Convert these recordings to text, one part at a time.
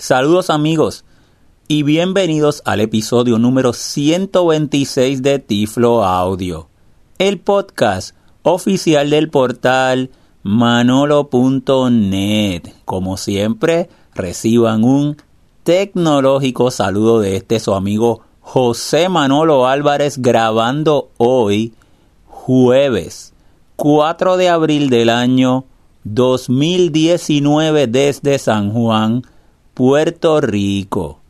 Saludos amigos y bienvenidos al episodio número 126 de Tiflo Audio, el podcast oficial del portal manolo.net. Como siempre, reciban un tecnológico saludo de este su amigo José Manolo Álvarez grabando hoy jueves 4 de abril del año 2019 desde San Juan, Puerto Rico.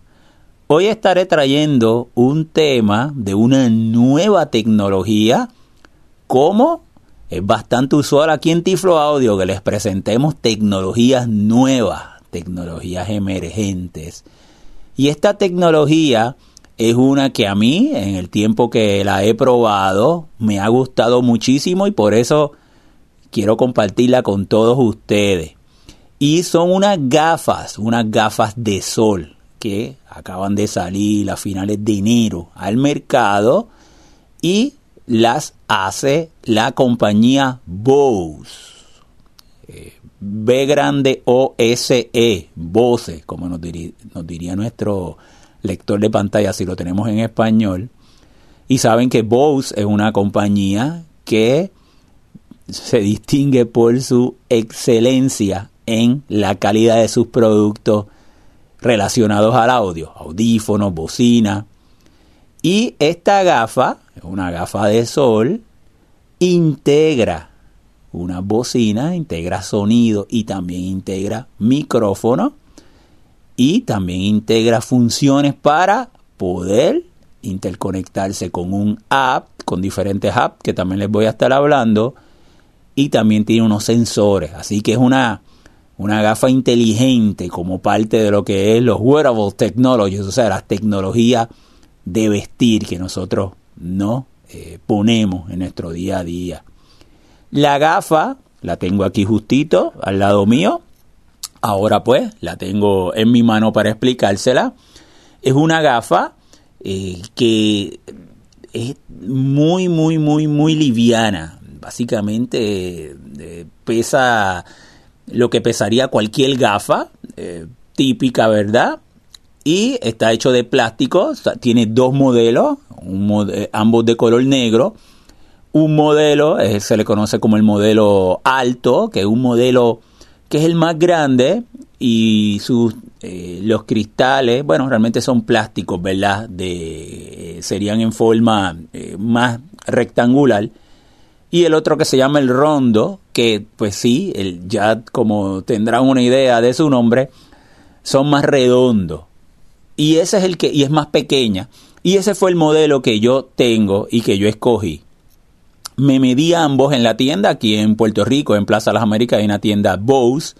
Hoy estaré trayendo un tema de una nueva tecnología, como es bastante usual aquí en Tiflo Audio que les presentemos tecnologías nuevas, tecnologías emergentes. Y esta tecnología es una que a mí, en el tiempo que la he probado, me ha gustado muchísimo y por eso quiero compartirla con todos ustedes. Y son unas gafas, unas gafas de sol que acaban de salir a finales de enero al mercado y las hace la compañía Bose. Eh, B grande O S E, Bose, como nos diría, nos diría nuestro lector de pantalla si lo tenemos en español. Y saben que Bose es una compañía que se distingue por su excelencia en la calidad de sus productos relacionados al audio, audífonos, bocina. Y esta gafa, una gafa de sol, integra una bocina, integra sonido y también integra micrófono y también integra funciones para poder interconectarse con un app, con diferentes apps que también les voy a estar hablando y también tiene unos sensores, así que es una una gafa inteligente como parte de lo que es los wearable technologies, o sea, las tecnologías de vestir que nosotros no eh, ponemos en nuestro día a día. La gafa la tengo aquí justito al lado mío. Ahora pues la tengo en mi mano para explicársela. Es una gafa eh, que es muy, muy, muy, muy liviana. Básicamente eh, pesa lo que pesaría cualquier gafa eh, típica, ¿verdad? Y está hecho de plástico, tiene dos modelos, ambos de color negro. Un modelo eh, se le conoce como el modelo alto, que es un modelo que es el más grande y sus eh, los cristales, bueno, realmente son plásticos, ¿verdad? De, serían en forma más rectangular y el otro que se llama el rondo, que pues sí, el, ya como tendrán una idea de su nombre, son más redondos. Y ese es el que, y es más pequeña. Y ese fue el modelo que yo tengo y que yo escogí. Me medí ambos en la tienda aquí en Puerto Rico, en Plaza Las Américas, hay una tienda Bose,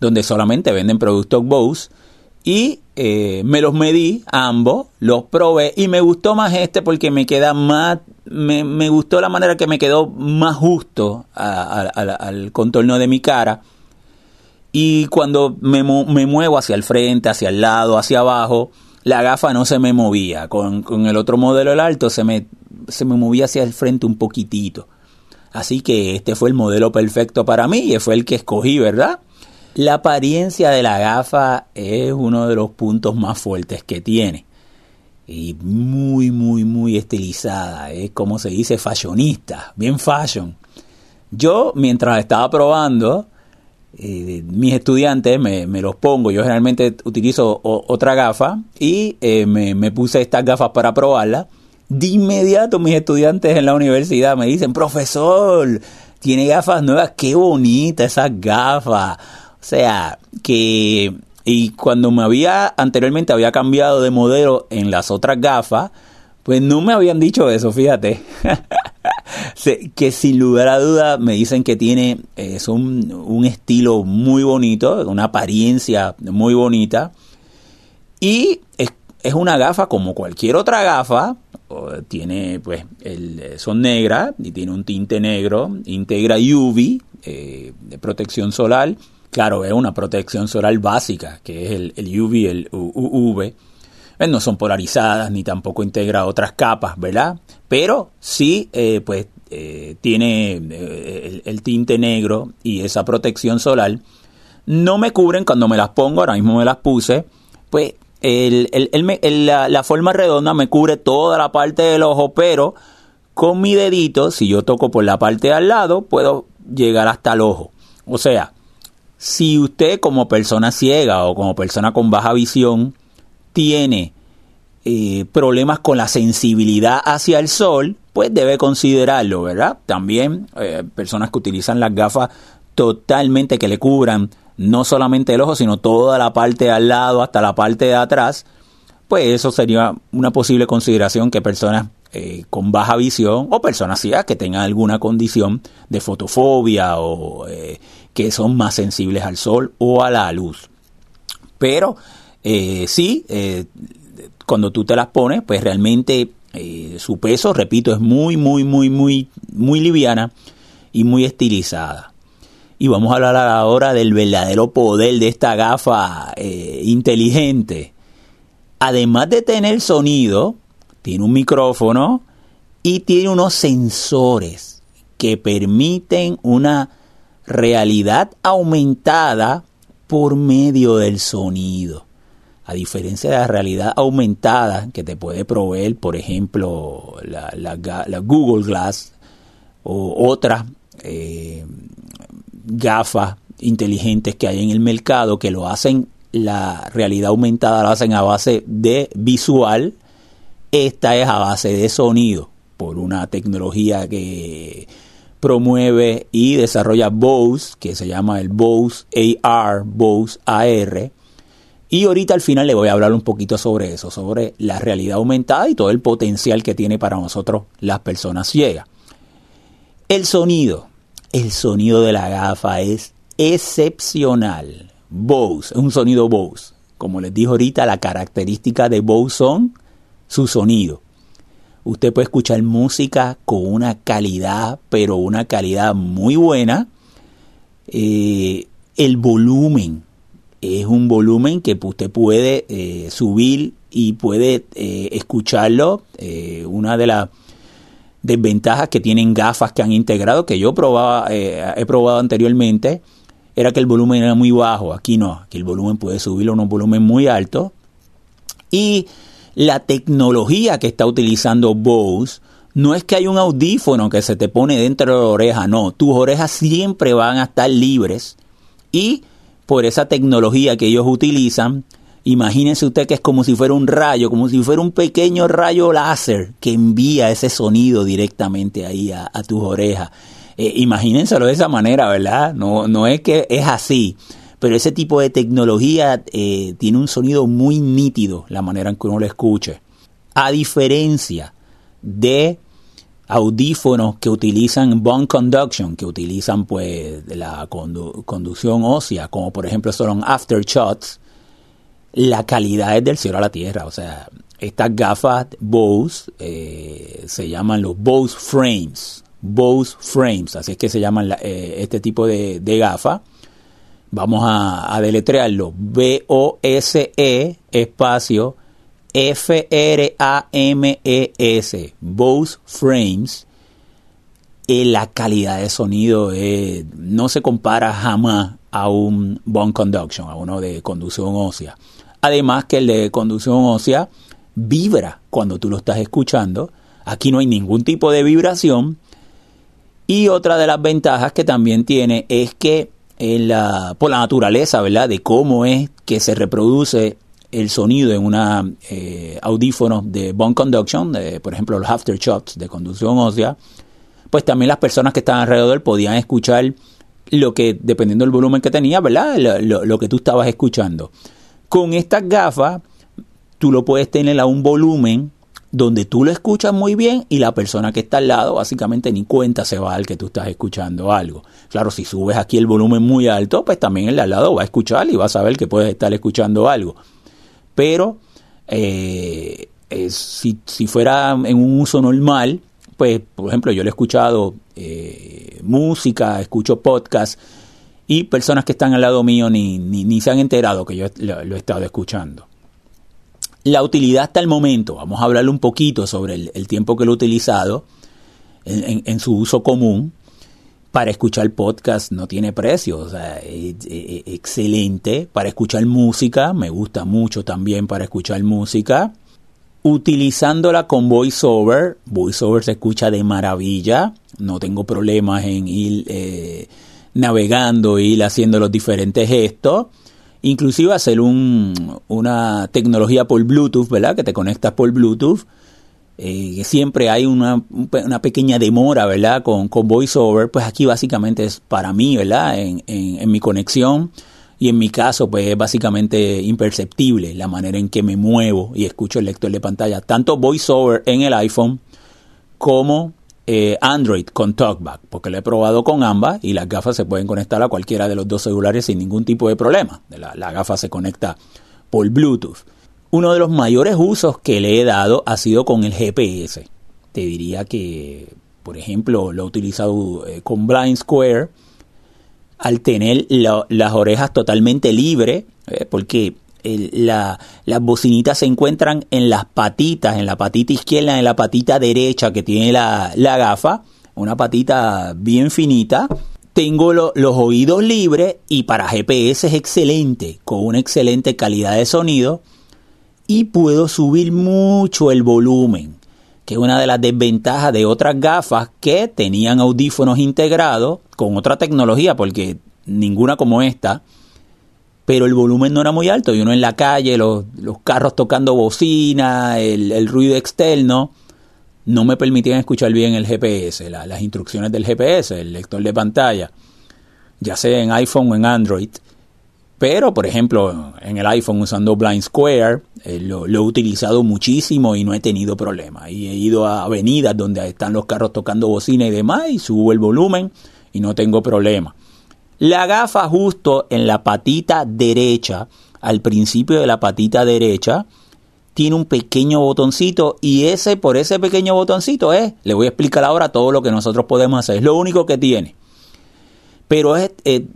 donde solamente venden productos Bose. Y eh, me los medí ambos, los probé y me gustó más este porque me queda más me, gustó la manera que me quedó más justo al contorno de mi cara. Y cuando me, me, muevo hacia el frente, hacia el lado, hacia abajo, la gafa no se me movía. Con, con, el otro modelo, el alto, se me, se me movía hacia el frente un poquitito. Así que este fue el modelo perfecto para mí y fue el que escogí, ¿verdad? La apariencia de la gafa es uno de los puntos más fuertes que tiene y muy, muy, muy estilizada. Es como se dice, fashionista, bien fashion. Yo, mientras estaba probando, eh, mis estudiantes me, los pongo. Yo generalmente utilizo otra gafa y eh, me, me, puse estas gafas para probarla. De inmediato mis estudiantes en la universidad me dicen, profesor, tiene gafas nuevas, qué bonita esas gafas. Sea, que y cuando me había, anteriormente había cambiado de modelo en las otras gafas, pues no me habían dicho eso, fíjate. que sin lugar a duda me dicen que tiene es un, un, estilo muy bonito, una apariencia muy bonita. Y es, es una gafa como cualquier otra gafa. Tiene, pues, el, son negras y tiene un tinte negro. Integra UV, eh, de protección solar Claro, es una protección solar básica, que es el, el UV y el UV. Eh, no son polarizadas ni tampoco integra otras capas, ¿verdad? Pero sí, eh, pues eh, tiene el, el, tinte negro y esa protección solar. No me cubren cuando me las pongo, ahora mismo me las puse. pues la, la, forma redonda me cubre toda la parte del ojo, pero con mi dedito, si yo toco por la parte de al lado, puedo llegar hasta el ojo. O sea, si usted como persona ciega o como persona con baja visión tiene eh, problemas con la sensibilidad hacia el sol, pues debe considerarlo, ¿verdad? También eh, personas que utilizan las gafas totalmente que le cubran no solamente el ojo, sino toda la parte de al lado hasta la parte de atrás, pues eso sería una posible consideración que personas eh, con baja visión o personas ciegas que tengan alguna condición de fotofobia o que son más sensibles al sol o a la luz. Pero eh, sí, cuando tú te las pones, pues realmente su peso, repito, es muy, muy, muy, muy, muy liviana y muy estilizada. Y vamos a hablar ahora del verdadero poder de esta gafa inteligente. Además de tener sonido, tiene un micrófono y tiene unos sensores que permiten una realidad aumentada por medio del sonido. A diferencia de la realidad aumentada que te puede proveer, por ejemplo, la, Google Glass o otras eh, gafas inteligentes que hay en el mercado que lo hacen, la realidad aumentada lo hacen a base de visual esta es a base de sonido, por una tecnología que promueve y desarrolla Bose, que se llama el Bose AR, Bose AR. Y ahorita al final le voy a hablar un poquito sobre eso, sobre la realidad aumentada y todo el potencial que tiene para nosotros las personas ciegas. El sonido, el sonido de la gafa es excepcional. Bose, es un sonido Bose. Como les dije ahorita, la característica de Bose son su sonido. Usted puede escuchar música con una calidad, pero una calidad muy buena. Eh, el volumen es un volumen que usted puede eh, subir y puede eh, escucharlo. una de las desventajas que tienen gafas que han integrado, que yo probaba, he probado anteriormente, era que el volumen era muy bajo. Aquí no, aquí el volumen puede subirlo a un volumen muy alto. Y la tecnología que está utilizando Bose no es que hay un audífono que se te pone dentro de la oreja, no, tus orejas siempre van a estar libres y por esa tecnología que ellos utilizan, imagínense usted que es como si fuera un rayo, como si fuera un pequeño rayo láser que envía ese sonido directamente ahí a, tus orejas. Eh, imagínenselo de esa manera, ¿verdad? No, no es que es así pero ese tipo de tecnología eh, tiene un sonido muy nítido, la manera en que uno lo escuche. A diferencia de audífonos que utilizan bone conduction, que utilizan pues la conducción ósea, como por ejemplo son aftershots, la calidad es del cielo a la tierra. O sea, estas gafas Bose eh, se llaman los Bose Frames. Bose Frames, así es que se llaman eh, este tipo de, de gafas Vamos a, deletrearlo. B-O-S-E espacio F-R-A-M-E-S. Bose Frames. Eh, la calidad de sonido eh, no se compara jamás a un bone conduction, a uno de conducción ósea. Además que el de conducción ósea vibra cuando tú lo estás escuchando. Aquí no hay ningún tipo de vibración. Y otra de las ventajas que también tiene es que la, por la naturaleza, ¿verdad? De cómo es que se reproduce el sonido en una eh, audífono de bone conduction, de, por ejemplo los aftershocks de conducción ósea, pues también las personas que estaban alrededor podían escuchar lo que, dependiendo del volumen que tenía, ¿verdad? Lo, lo que tú estabas escuchando. Con estas gafas, tú lo puedes tener a un volumen donde tú lo escuchas muy bien y la persona que está al lado básicamente ni cuenta se va al que tú estás escuchando algo. Claro, si subes aquí el volumen muy alto, pues también el al lado va a escuchar y va a saber que puedes estar escuchando algo. Pero eh, si, fuera en un uso normal, pues por ejemplo yo le he escuchado eh, música, escucho podcast y personas que están al lado mío ni, ni, se han enterado que yo lo he estado escuchando. La utilidad hasta el momento, vamos a hablarle un poquito sobre el, tiempo que lo he utilizado en, su uso común, para escuchar podcast no tiene precio, o sea, es, excelente. Para escuchar música, me gusta mucho también para escuchar música. Utilizándola con VoiceOver, VoiceOver se escucha de maravilla, no tengo problemas en ir eh, navegando, ir haciendo los diferentes gestos. Inclusive hacer un, una tecnología por Bluetooth, ¿verdad? Que te conectas por Bluetooth eh, siempre hay una, pequeña demora, ¿verdad? Con, con VoiceOver, pues aquí básicamente es para mí, ¿verdad? En, en, mi conexión y en mi caso, pues es básicamente imperceptible la manera en que me muevo y escucho el lector de pantalla, tanto VoiceOver en el iPhone como eh, Android con TalkBack, porque lo he probado con ambas y las gafas se pueden conectar a cualquiera de los dos celulares sin ningún tipo de problema. La, gafa se conecta por Bluetooth. Uno de los mayores usos que le he dado ha sido con el GPS. Te diría que, por ejemplo, lo he utilizado eh, con Blind Square al tener las orejas totalmente libres, eh, porque las bocinitas se encuentran en las patitas, en la patita izquierda, en la patita derecha que tiene la, gafa, una patita bien finita. Tengo los oídos libres y para GPS es excelente, con una excelente calidad de sonido y puedo subir mucho el volumen, que es una de las desventajas de otras gafas que tenían audífonos integrados con otra tecnología, porque ninguna como esta, pero el volumen no era muy alto y uno en la calle, los, carros tocando bocina, el, ruido externo, no me permitían escuchar bien el GPS, las instrucciones del GPS, el lector de pantalla, ya sea en iPhone o en Android. Pero, por ejemplo, en el iPhone usando Blind Square, eh, lo, he utilizado muchísimo y no he tenido problema. Y he ido a avenidas donde están los carros tocando bocina y demás y subo el volumen y no tengo problema. La gafa justo en la patita derecha, al principio de la patita derecha, tiene un pequeño botoncito y ese por ese pequeño botoncito es, le voy a explicar ahora todo lo que nosotros podemos hacer, es lo único que tiene. Pero es eh,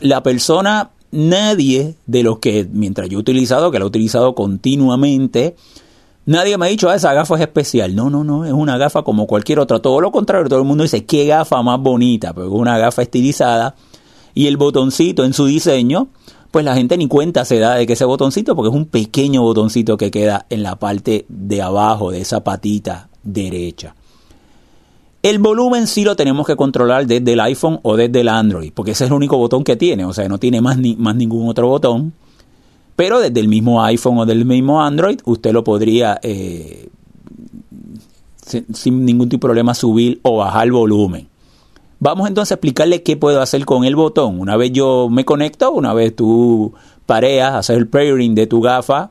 la persona nadie de los que, mientras yo he utilizado, que lo he utilizado continuamente, nadie me ha dicho, ah, esa gafa es especial. No, no, no, es una gafa como cualquier otra. Todo lo contrario, todo el mundo dice, qué gafa más bonita, pero es una gafa estilizada. Y el botoncito en su diseño, pues la gente ni cuenta se da de que ese botoncito, porque es un pequeño botoncito que queda en la parte de abajo de esa patita derecha. El volumen sí lo tenemos que controlar desde el iPhone o desde el Android, porque ese es el único botón que tiene, o sea, no tiene más, ni, más ningún otro botón. Pero desde el mismo iPhone o del mismo Android, usted lo podría eh, sin, ningún tipo de problema subir o bajar volumen. Vamos entonces a explicarle qué puedo hacer con el botón. Una vez yo me conecto, una vez tú pareas, hacer el pairing de tu gafa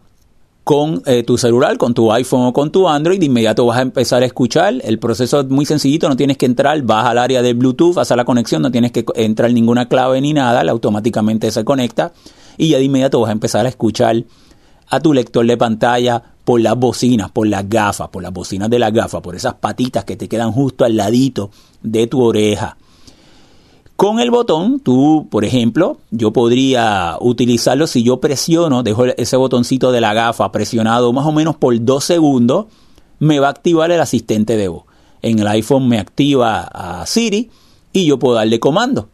con eh, tu celular, con tu iPhone o con tu Android, de inmediato vas a empezar a escuchar. El proceso es muy sencillito, no tienes que entrar, vas al área de Bluetooth, vas a la conexión, no tienes que entrar ninguna clave ni nada, automáticamente se conecta y ya de inmediato vas a empezar a escuchar a tu lector de pantalla por las bocinas, por las gafas, por las bocinas de las gafas, por esas patitas que te quedan justo al ladito de tu oreja. Con el botón, tú, por ejemplo, yo podría utilizarlo si yo presiono, dejo ese botoncito de la gafa presionado más o menos por dos segundos, me va a activar el asistente de voz. En el iPhone me activa a Siri y yo puedo darle comando.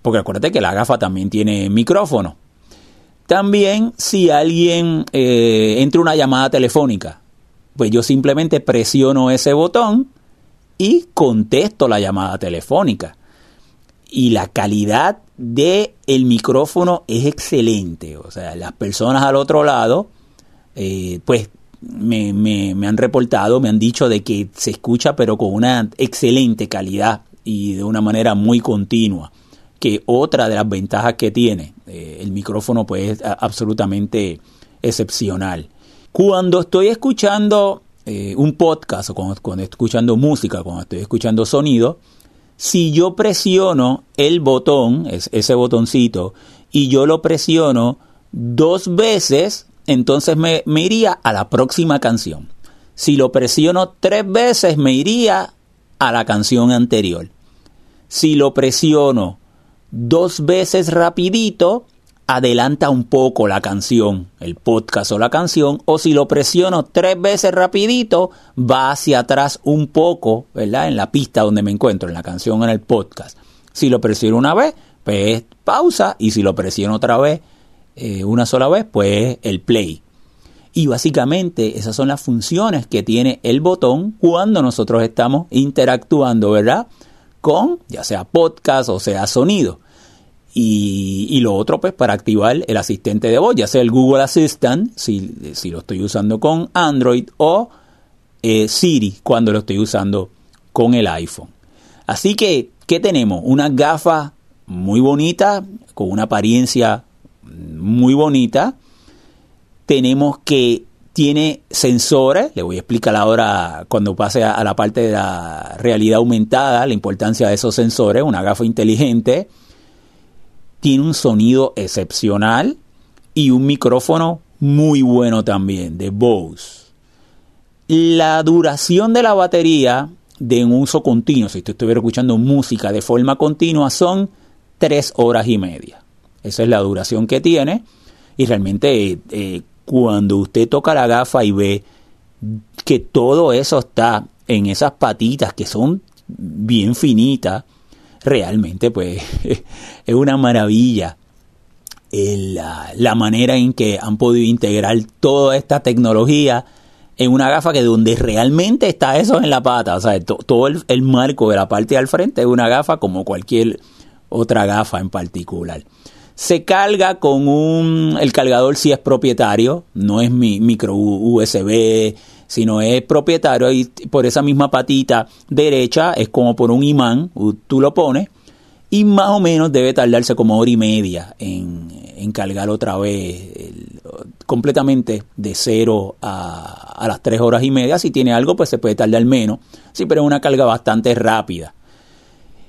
Porque acuérdate que la gafa también tiene micrófono. También si alguien eh, entra una llamada telefónica, pues yo simplemente presiono ese botón y contesto la llamada telefónica y la calidad de micrófono es excelente. O sea, las personas al otro lado, eh, pues me, me, han reportado, me han dicho de que se escucha pero con una excelente calidad y de una manera muy continua. Que otra de las ventajas que tiene eh, el micrófono pues es absolutamente excepcional. Cuando estoy escuchando eh, un podcast o cuando, estoy escuchando música, cuando estoy escuchando sonido, si yo presiono el botón, ese botoncito, y yo lo presiono dos veces, entonces me, me iría a la próxima canción. Si lo presiono tres veces, me iría a la canción anterior. Si lo presiono dos veces rapidito, adelanta un poco la canción, el podcast o la canción, o si lo presiono tres veces rapidito, va hacia atrás un poco, ¿verdad? En la pista donde me encuentro, en la canción o en el podcast. Si lo presiono una vez, pues pausa. Y si lo presiono otra vez, eh, una sola vez, pues el play. Y básicamente esas son las funciones que tiene el botón cuando nosotros estamos interactuando, ¿verdad? Con ya sea podcast o sea sonido. Y, lo otro, pues, para activar el asistente de voz, ya sea el Google Assistant, si, si lo estoy usando con Android, o eh, Siri, cuando lo estoy usando con el iPhone. Así que, ¿qué tenemos? Una gafa muy bonita, con una apariencia muy bonita. Tenemos que tiene sensores, le voy a explicar ahora cuando pase a la parte de la realidad aumentada, la importancia de esos sensores, una gafa inteligente tiene un sonido excepcional y un micrófono muy bueno también de Bose. La duración de la batería de un uso continuo, si usted estuviera escuchando música de forma continua, son tres horas y media. Esa es la duración que tiene. Y realmente eh, cuando usted toca la gafa y ve que todo eso está en esas patitas que son bien finitas, realmente pues es una maravilla la, manera en que han podido integrar toda esta tecnología en una gafa que donde realmente está eso en la pata, o sea, todo el, marco de la parte al frente es una gafa como cualquier otra gafa en particular. Se carga con un, el cargador si es propietario, no es mi micro USB, sino es propietario y por esa misma patita derecha es como por un imán, tú lo pones y más o menos debe tardarse como hora y media en, en cargar otra vez completamente de cero a, a, las tres horas y media. Si tiene algo, pues se puede tardar menos. Sí, pero es una carga bastante rápida.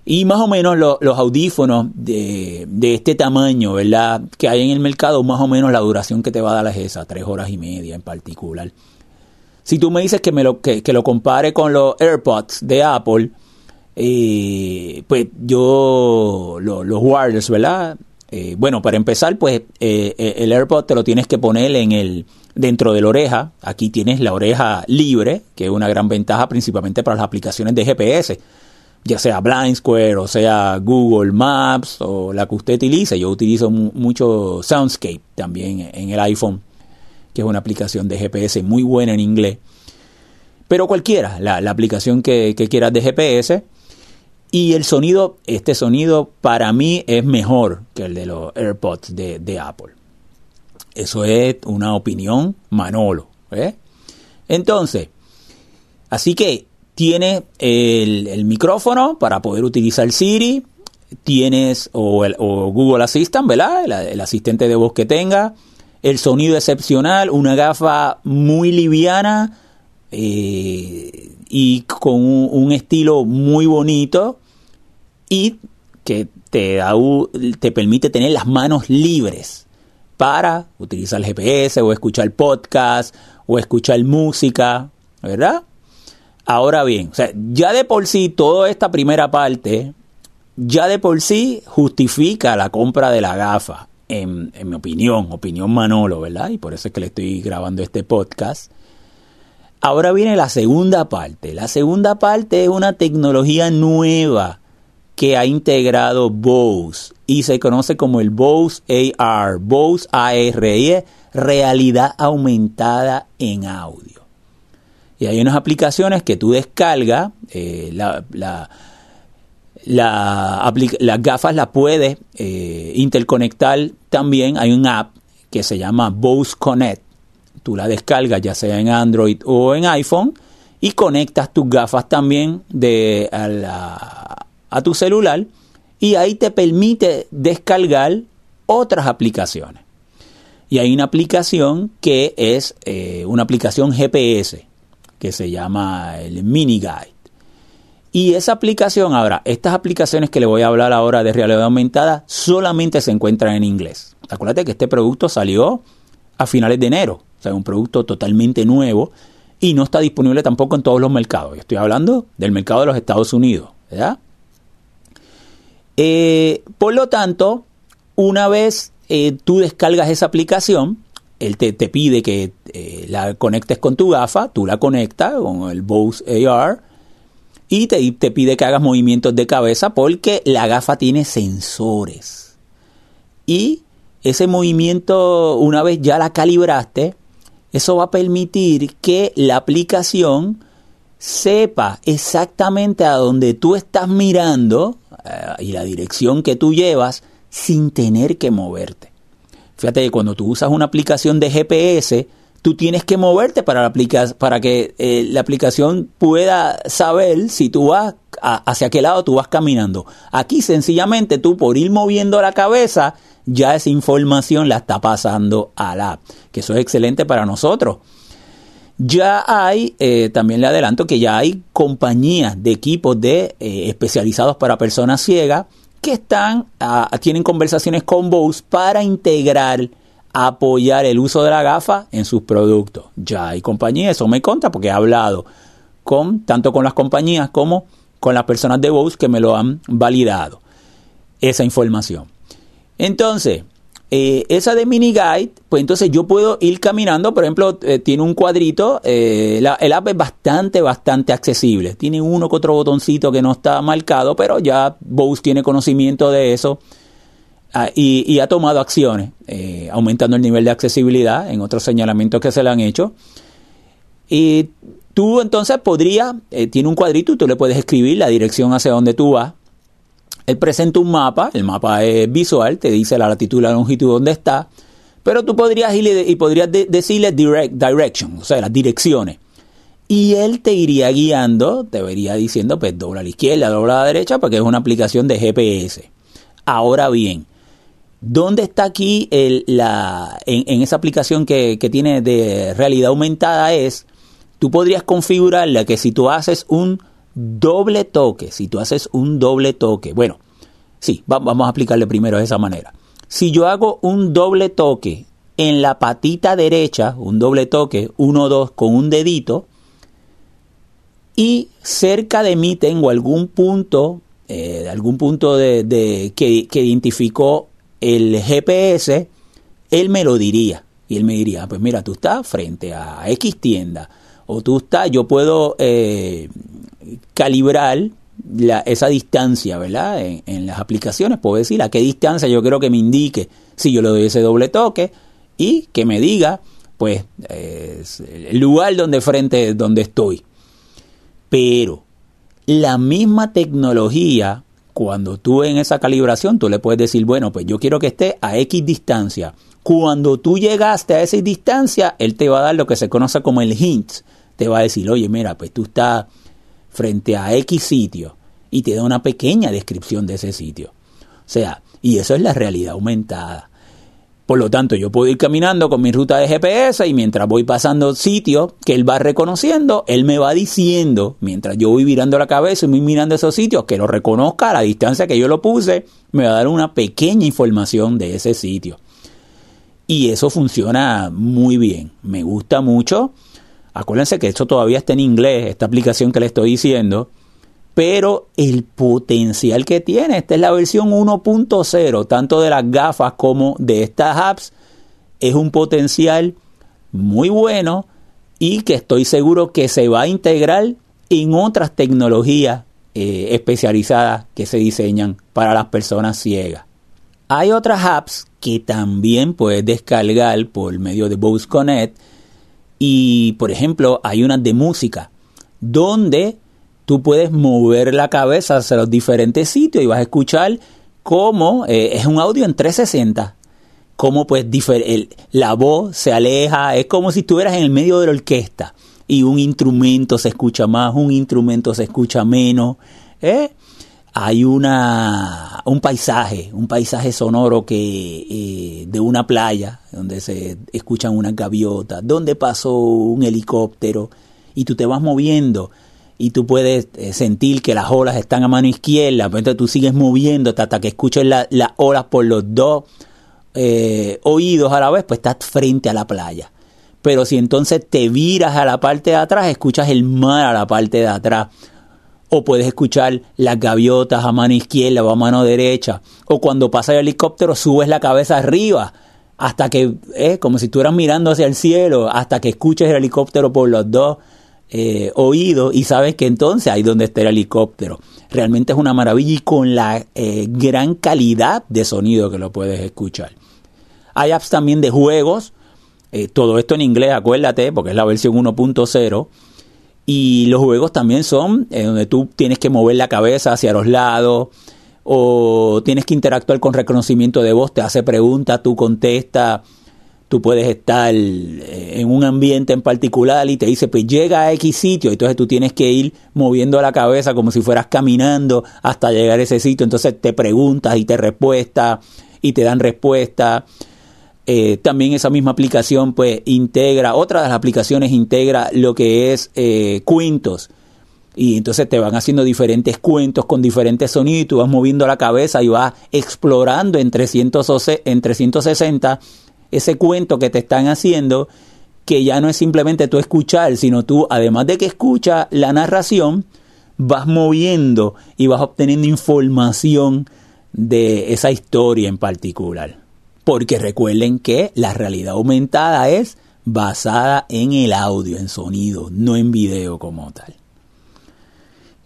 Y más o menos los audífonos de, de, este tamaño, ¿verdad? Que hay en el mercado, más o menos la duración que te va a dar es esa, tres horas y media en particular. Si tú me dices que, me lo, que, lo compare con los AirPods de Apple, eh, pues yo, los wireless, ¿verdad? Eh, bueno, para empezar, pues eh, el AirPod te lo tienes que poner en el dentro de la oreja. Aquí tienes la oreja libre, que es una gran ventaja principalmente para las aplicaciones de GPS, ya sea Blind Square o sea Google Maps o la que usted utilice. Yo utilizo mucho Soundscape también en el iPhone que es una aplicación de GPS muy buena en inglés. Pero cualquiera, la, aplicación que, quieras de GPS. Y el sonido, este sonido para mí es mejor que el de los AirPods de, Apple. Eso es una opinión Manolo. ¿eh? Entonces, así que tienes el, micrófono para poder utilizar Siri, tienes o, Google Assistant, ¿verdad? El, asistente de voz que tenga, el sonido excepcional, una gafa muy liviana eh, y con un, estilo muy bonito y que te, te permite tener las manos libres para utilizar el GPS o escuchar podcast o escuchar música, ¿verdad? Ahora bien, ya de por sí toda esta primera parte, ya de por sí justifica la compra de la gafa en, mi opinión, opinión Manolo, ¿verdad? Y por eso es que le estoy grabando este podcast. Ahora viene la segunda parte. La segunda parte es una tecnología nueva que ha integrado Bose y se conoce como el Bose AR, Bose AR, y es realidad aumentada en audio. Y hay unas aplicaciones que tú descargas, eh, la, la, las gafas las puedes eh, interconectar también. Hay una app que se llama Bose Connect. Tú la descargas ya sea en Android o en iPhone y conectas tus gafas también de, a, a tu celular y ahí te permite descargar otras aplicaciones. Y hay una aplicación que es eh, una aplicación GPS que se llama el Mini Guide. Y esa aplicación, ahora, estas aplicaciones que le voy a hablar ahora de realidad aumentada solamente se encuentran en inglés. Acuérdate que este producto salió a finales de enero, o sea, un producto totalmente nuevo y no está disponible tampoco en todos los mercados. Estoy hablando del mercado de los Estados Unidos, ¿verdad? Eh, por lo tanto, una vez eh, tú descargas esa aplicación, él te, pide que eh, la conectes con tu gafa, tú la conectas con el Bose AR y te, te pide que hagas movimientos de cabeza porque la gafa tiene sensores. Y ese movimiento, una vez ya la calibraste, eso va a permitir que la aplicación sepa exactamente a dónde tú estás mirando eh, y la dirección que tú llevas sin tener que moverte. Fíjate que cuando tú usas una aplicación de GPS, tú tienes que moverte para, la para que eh, la aplicación pueda saber si tú vas hacia qué lado tú vas caminando. Aquí sencillamente tú por ir moviendo la cabeza, ya esa información la está pasando a la app, que eso es excelente para nosotros. Ya hay, eh, también le adelanto que ya hay compañías de equipos de eh, especializados para personas ciegas que están, ah, tienen conversaciones con Bose para integrar, apoyar el uso de la gafa en sus productos. Ya hay compañías, eso me conta porque he hablado con, tanto con las compañías como con las personas de Bose que me lo han validado, esa información. Entonces, eh, esa de mini guide, pues entonces yo puedo ir caminando, por ejemplo, eh, tiene un cuadrito, eh, el app es bastante, bastante accesible. Tiene uno que otro botoncito que no está marcado, pero ya Bose tiene conocimiento de eso ah, y, ha tomado acciones, aumentando el nivel de accesibilidad en otros señalamientos que se le han hecho. Y tú entonces podrías, tiene un cuadrito y tú le puedes escribir la dirección hacia donde tú vas él presenta un mapa, el mapa es visual, te dice la latitud y la longitud donde está, pero tú podrías ir y podrías decirle direct, direction, o sea, las direcciones. Y él te iría guiando, te vería diciendo, pues dobla a la izquierda, dobla a la derecha, porque es una aplicación de GPS. Ahora bien, ¿dónde está aquí la, en, esa aplicación que, que tiene de realidad aumentada? Es, tú podrías configurarla que si tú haces un doble toque, si tú haces un doble toque, bueno, sí, vamos a aplicarle primero de esa manera. Si yo hago un doble toque en la patita derecha, un doble toque, uno, dos, con un dedito, y cerca de mí tengo algún punto, eh, algún punto de, que, que, identificó el GPS, él me lo diría. Y él me diría, ah, pues mira, tú estás frente a X tienda, o tú estás, yo puedo eh, calibrar esa distancia, ¿verdad? En, las aplicaciones, puedo decir a qué distancia yo creo que me indique si yo le doy ese doble toque y que me diga, pues, el lugar donde frente, donde estoy. Pero la misma tecnología, cuando tú en esa calibración, tú le puedes decir, bueno, pues yo quiero que esté a X distancia. Cuando tú llegaste a esa distancia, él te va a dar lo que se conoce como el hint. Te va a decir, oye, mira, pues tú estás frente a X sitio y te da una pequeña descripción de ese sitio. O sea, y eso es la realidad aumentada. Por lo tanto, yo puedo ir caminando con mi ruta de GPS y mientras voy pasando sitios que él va reconociendo, él me va diciendo, mientras yo voy mirando la cabeza y voy mirando esos sitios, que lo reconozca a la distancia que yo lo puse, me va a dar una pequeña información de ese sitio. Y eso funciona muy bien. Me gusta mucho Acuérdense que esto todavía está en inglés, esta aplicación que le estoy diciendo, pero el potencial que tiene, esta es la versión 1.0, tanto de las gafas como de estas apps, es un potencial muy bueno y que estoy seguro que se va a integrar en otras tecnologías eh, especializadas que se diseñan para las personas ciegas. Hay otras apps que también puedes descargar por medio de Bose Connect y, por ejemplo, hay unas de música donde tú puedes mover la cabeza hacia los diferentes sitios y vas a escuchar cómo eh, es un audio en 360. Cómo pues la voz se aleja, es como si estuvieras en el medio de la orquesta y un instrumento se escucha más, un instrumento se escucha menos. ¿eh? hay una, un paisaje, un paisaje sonoro que, eh, de una playa donde se escuchan unas gaviotas, donde pasó un helicóptero y tú te vas moviendo y tú puedes eh, sentir que las olas están a mano izquierda, pero entonces tú sigues moviendo hasta que escuches las olas por los dos eh, oídos a la vez, pues estás frente a la playa. Pero si entonces te viras a la parte de atrás, escuchas el mar a la parte de atrás. O puedes escuchar las gaviotas a mano izquierda o a mano derecha, o cuando pasa el helicóptero subes la cabeza arriba hasta que, eh, como si estuvieras mirando hacia el cielo, hasta que escuches el helicóptero por los dos eh, oído y sabes que entonces ahí donde está el helicóptero. Realmente es una maravilla y con la eh, gran calidad de sonido que lo puedes escuchar. Hay apps también de juegos, eh, todo esto en inglés, acuérdate, porque es la versión 1.0. Y los juegos también son donde tú tienes que mover la cabeza hacia los lados o tienes que interactuar con reconocimiento de voz, te hace preguntas, tú contestas tú puedes estar eh, en un ambiente en particular y te dice, pues llega a X sitio, entonces tú tienes que ir moviendo la cabeza como si fueras caminando hasta llegar a ese sitio, entonces te preguntas y te respuesta y te dan respuesta. Eh, también esa misma aplicación pues integra, otra de las aplicaciones integra lo que es eh, cuentos. Y entonces te van haciendo diferentes cuentos con diferentes sonidos tú vas moviendo la cabeza y vas explorando en, 300, en 360 ese cuento que te están haciendo, que ya no es simplemente tú escuchar, sino tú, además de que escuchas la narración, vas moviendo y vas obteniendo información de esa historia en particular. Porque recuerden que la realidad aumentada es basada en el audio, en sonido, no en video como tal.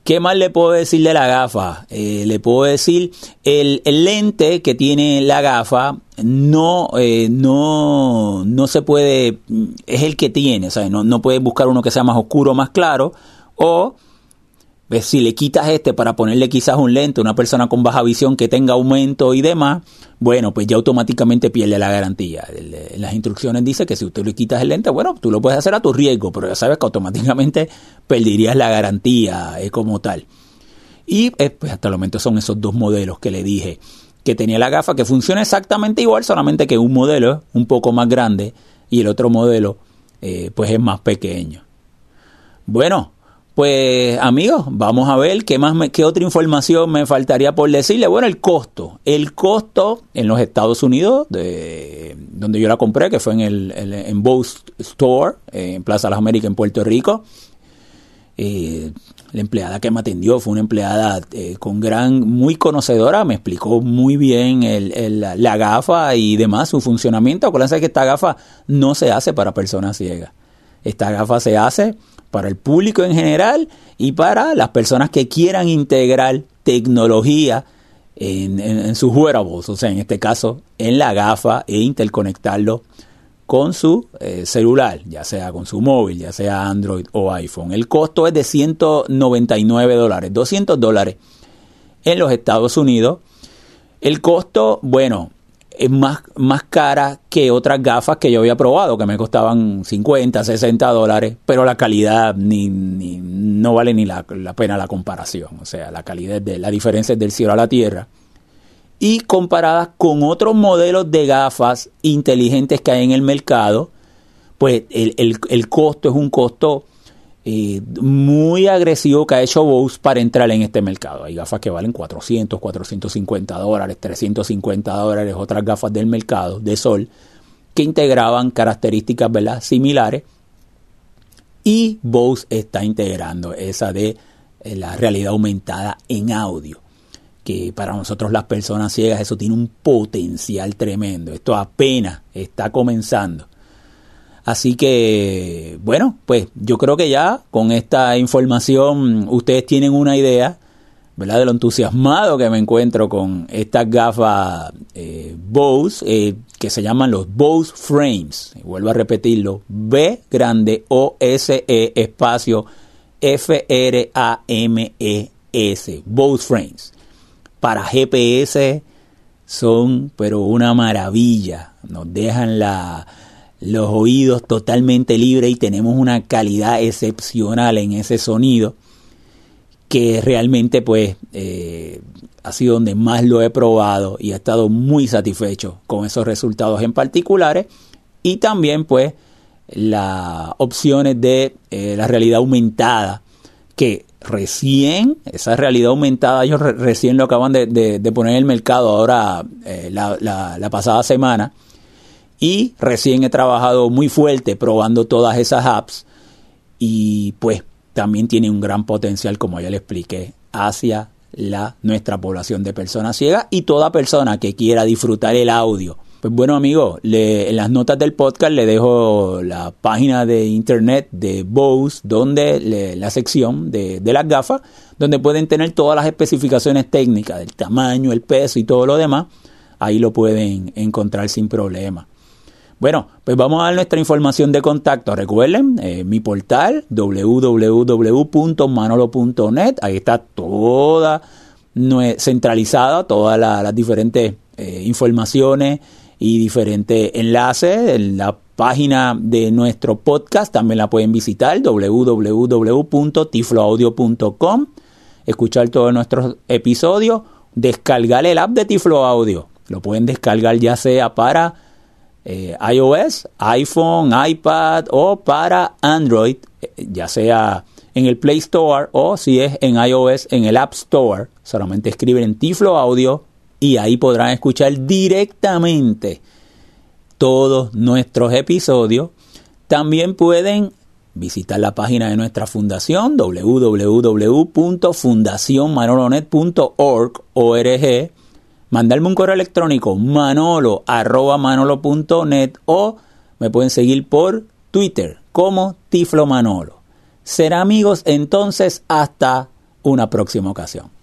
¿Qué más le puedo decir de la gafa? Eh, le puedo decir el, lente que tiene la gafa no, eh, no, no se puede, es el que tiene, o no, no puedes buscar uno que sea más oscuro más claro, o pues, si le quitas este para ponerle quizás un lente una persona con baja visión que tenga aumento y demás, bueno, pues ya automáticamente pierde la garantía. En las instrucciones dice que si usted le quitas el lente, bueno, tú lo puedes hacer a tu riesgo, pero ya sabes que automáticamente perderías la garantía eh, como tal. Y eh, pues hasta el momento son esos dos modelos que le dije que tenía la gafa que funciona exactamente igual, solamente que un modelo es un poco más grande y el otro modelo eh, pues es más pequeño. Bueno, pues amigos, vamos a ver qué más qué otra información me faltaría por decirle. Bueno, el costo. El costo en los Estados Unidos, de, donde yo la compré, que fue en el, en Bose Store, en Plaza Las Américas en Puerto Rico. Eh, la empleada que me atendió fue una empleada eh, con gran, muy conocedora, me explicó muy bien la gafa y demás, su funcionamiento. Acuérdense que esta gafa no se hace para personas ciegas. Esta gafa se hace para el público en general y para las personas que quieran integrar tecnología en, sus wearables, o sea, en este caso en la gafa e interconectarlo con su eh, celular, ya sea con su móvil, ya sea Android o iPhone. El costo es de 199 dólares, 200 dólares en los Estados Unidos. El costo, bueno, es más, más cara que otras gafas que yo había probado, que me costaban 50, 60 dólares, pero la calidad ni, no vale ni la, pena la comparación. O sea, la calidad de la diferencia es del cielo a la tierra. Y comparadas con otros modelos de gafas inteligentes que hay en el mercado, pues el, el, el costo es un costo muy agresivo que ha hecho Bose para entrar en este mercado. Hay gafas que valen 400, 450 dólares, 350 dólares, otras gafas del mercado de sol que integraban características ¿verdad? similares y Bose está integrando esa de eh, la realidad aumentada en audio que para nosotros las personas ciegas eso tiene un potencial tremendo. Esto apenas está comenzando. Así que, bueno, pues yo creo que ya con esta información ustedes tienen una idea, ¿verdad? De lo entusiasmado que me encuentro con estas gafas eh, Bose, eh, que se llaman los Bose Frames. Vuelvo a repetirlo, B grande O S E espacio F R A M E S, Bose Frames. Para GPS son, pero una maravilla. Nos dejan la los oídos totalmente libres y tenemos una calidad excepcional en ese sonido que realmente pues eh, ha sido donde más lo he probado y he estado muy satisfecho con esos resultados en particulares y también pues las opciones de eh, la realidad aumentada que recién esa realidad aumentada ellos recién lo acaban de, poner en el mercado ahora eh, la, la pasada semana y recién he trabajado muy fuerte probando todas esas apps y pues también tiene un gran potencial, como ya le expliqué, hacia la, nuestra población de personas ciegas y toda persona que quiera disfrutar el audio Pues bueno, amigos, en las notas del podcast le dejo la página de internet de Bose, donde la sección de, de las gafas, donde pueden tener todas las especificaciones técnicas del tamaño, el peso y todo lo demás. Ahí lo pueden encontrar sin problema. Bueno, pues vamos a dar nuestra información de contacto. Recuerden, eh, mi portal www.manolo.net. Ahí está toda centralizada, todas las diferentes eh, informaciones y diferentes enlaces. En la página de nuestro podcast también la pueden visitar, www.tifloaudio.com. Escuchar todos nuestros episodios, descargar el app de Tiflo Audio. Lo pueden descargar ya sea para eh, iOS, iPhone, iPad o para Android, eh, ya sea en el Play Store o si es en iOS en el App Store. Solamente escriben en Tiflo Audio y ahí podrán escuchar directamente todos nuestros episodios. También pueden visitar la página de nuestra fundación www.fundacionmanolonet.org mandarme un correo electrónico manolo manolo.net o me pueden seguir por Twitter como Tiflo Manolo. Será amigos entonces hasta una próxima ocasión.